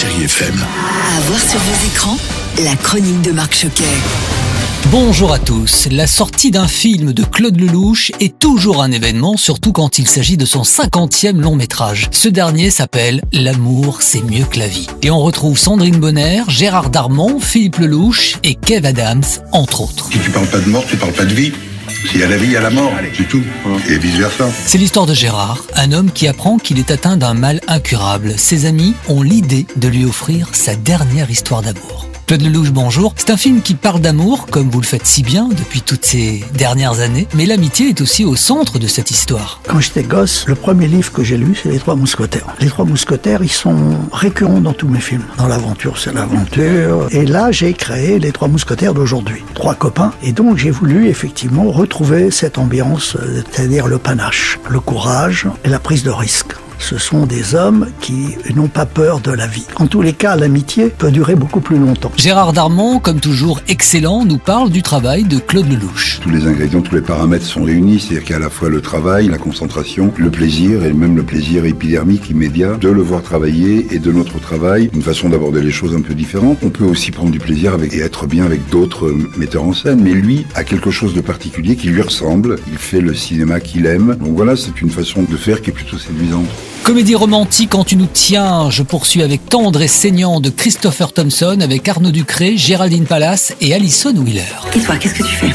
Chérie FM. À voir sur vos écrans, la chronique de Marc Choquet. Bonjour à tous. La sortie d'un film de Claude Lelouch est toujours un événement, surtout quand il s'agit de son 50e long métrage. Ce dernier s'appelle L'amour, c'est mieux que la vie. Et on retrouve Sandrine Bonner, Gérard Darmon, Philippe Lelouch et Kev Adams, entre autres. Si tu parles pas de mort, tu parles pas de vie. S'il y a la vie, il y a la mort, c'est tout. Et vice versa. C'est l'histoire de Gérard, un homme qui apprend qu'il est atteint d'un mal incurable. Ses amis ont l'idée de lui offrir sa dernière histoire d'amour. Claude Lelouch, bonjour. C'est un film qui parle d'amour, comme vous le faites si bien depuis toutes ces dernières années, mais l'amitié est aussi au centre de cette histoire. Quand j'étais gosse, le premier livre que j'ai lu, c'est Les Trois Mousquetaires. Les Trois Mousquetaires, ils sont récurrents dans tous mes films. Dans l'aventure, c'est l'aventure. Et là, j'ai créé Les Trois Mousquetaires d'aujourd'hui. Trois copains. Et donc, j'ai voulu effectivement retrouver cette ambiance, euh, c'est-à-dire le panache, le courage et la prise de risque ce sont des hommes qui n'ont pas peur de la vie. En tous les cas, l'amitié peut durer beaucoup plus longtemps. Gérard Darmon, comme toujours excellent, nous parle du travail de Claude Lelouch. Tous les ingrédients, tous les paramètres sont réunis, c'est-à-dire qu'il y a à la fois le travail, la concentration, le plaisir et même le plaisir épidermique immédiat de le voir travailler et de notre travail, une façon d'aborder les choses un peu différente. On peut aussi prendre du plaisir avec et être bien avec d'autres metteurs en scène, mais lui a quelque chose de particulier qui lui ressemble. Il fait le cinéma qu'il aime. Donc voilà, c'est une façon de faire qui est plutôt séduisante. Comédie romantique quand tu nous tiens, je poursuis avec Tendre et saignant de Christopher Thompson avec Arnaud Ducré, Géraldine Palace et Alison Wheeler. Et toi, qu'est-ce que tu fais?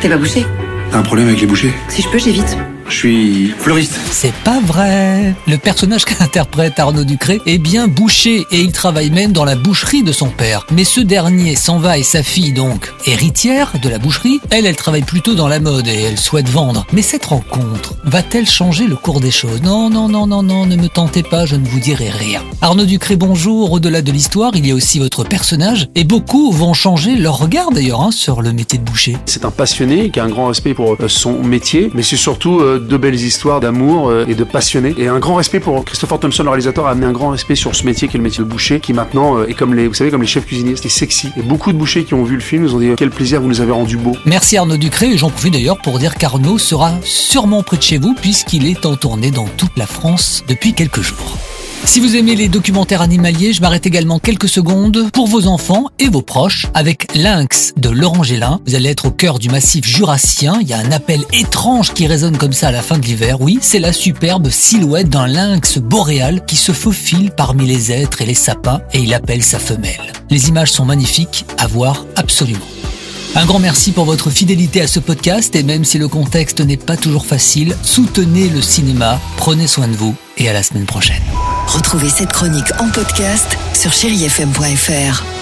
T'es pas bouché? T'as un problème avec les bouchers Si je peux, j'évite. Je suis fleuriste. C'est pas vrai. Le personnage qu'interprète Arnaud Ducré est bien bouché et il travaille même dans la boucherie de son père. Mais ce dernier s'en va et sa fille donc, héritière de la boucherie, elle, elle travaille plutôt dans la mode et elle souhaite vendre. Mais cette rencontre va-t-elle changer le cours des choses? Non, non, non, non, non, ne me tentez pas, je ne vous dirai rien. Arnaud Ducré, bonjour. Au-delà de l'histoire, il y a aussi votre personnage et beaucoup vont changer leur regard d'ailleurs hein, sur le métier de boucher. C'est un passionné qui a un grand respect pour euh, son métier, mais c'est surtout euh, de belles histoires d'amour euh, et de passionnés. Et un grand respect pour Christopher Thompson, le réalisateur, a amené un grand respect sur ce métier qui est le métier de boucher, qui maintenant euh, est comme les, vous savez, comme les chefs cuisiniers, c'est sexy. Et beaucoup de bouchers qui ont vu le film nous ont dit quel plaisir vous nous avez rendu beau. Merci Arnaud Ducré et j'en profite d'ailleurs pour dire qu'Arnaud sera sûrement près de chez vous puisqu'il est en tournée dans toute la France depuis quelques jours. Si vous aimez les documentaires animaliers, je m'arrête également quelques secondes pour vos enfants et vos proches avec Lynx de Laurent. Vous allez être au cœur du massif jurassien. Il y a un appel étrange qui résonne comme ça à la fin de l'hiver. Oui, c'est la superbe silhouette d'un lynx boréal qui se faufile parmi les êtres et les sapins et il appelle sa femelle. Les images sont magnifiques à voir absolument. Un grand merci pour votre fidélité à ce podcast et même si le contexte n'est pas toujours facile, soutenez le cinéma, prenez soin de vous et à la semaine prochaine. Retrouvez cette chronique en podcast sur chérifm.fr.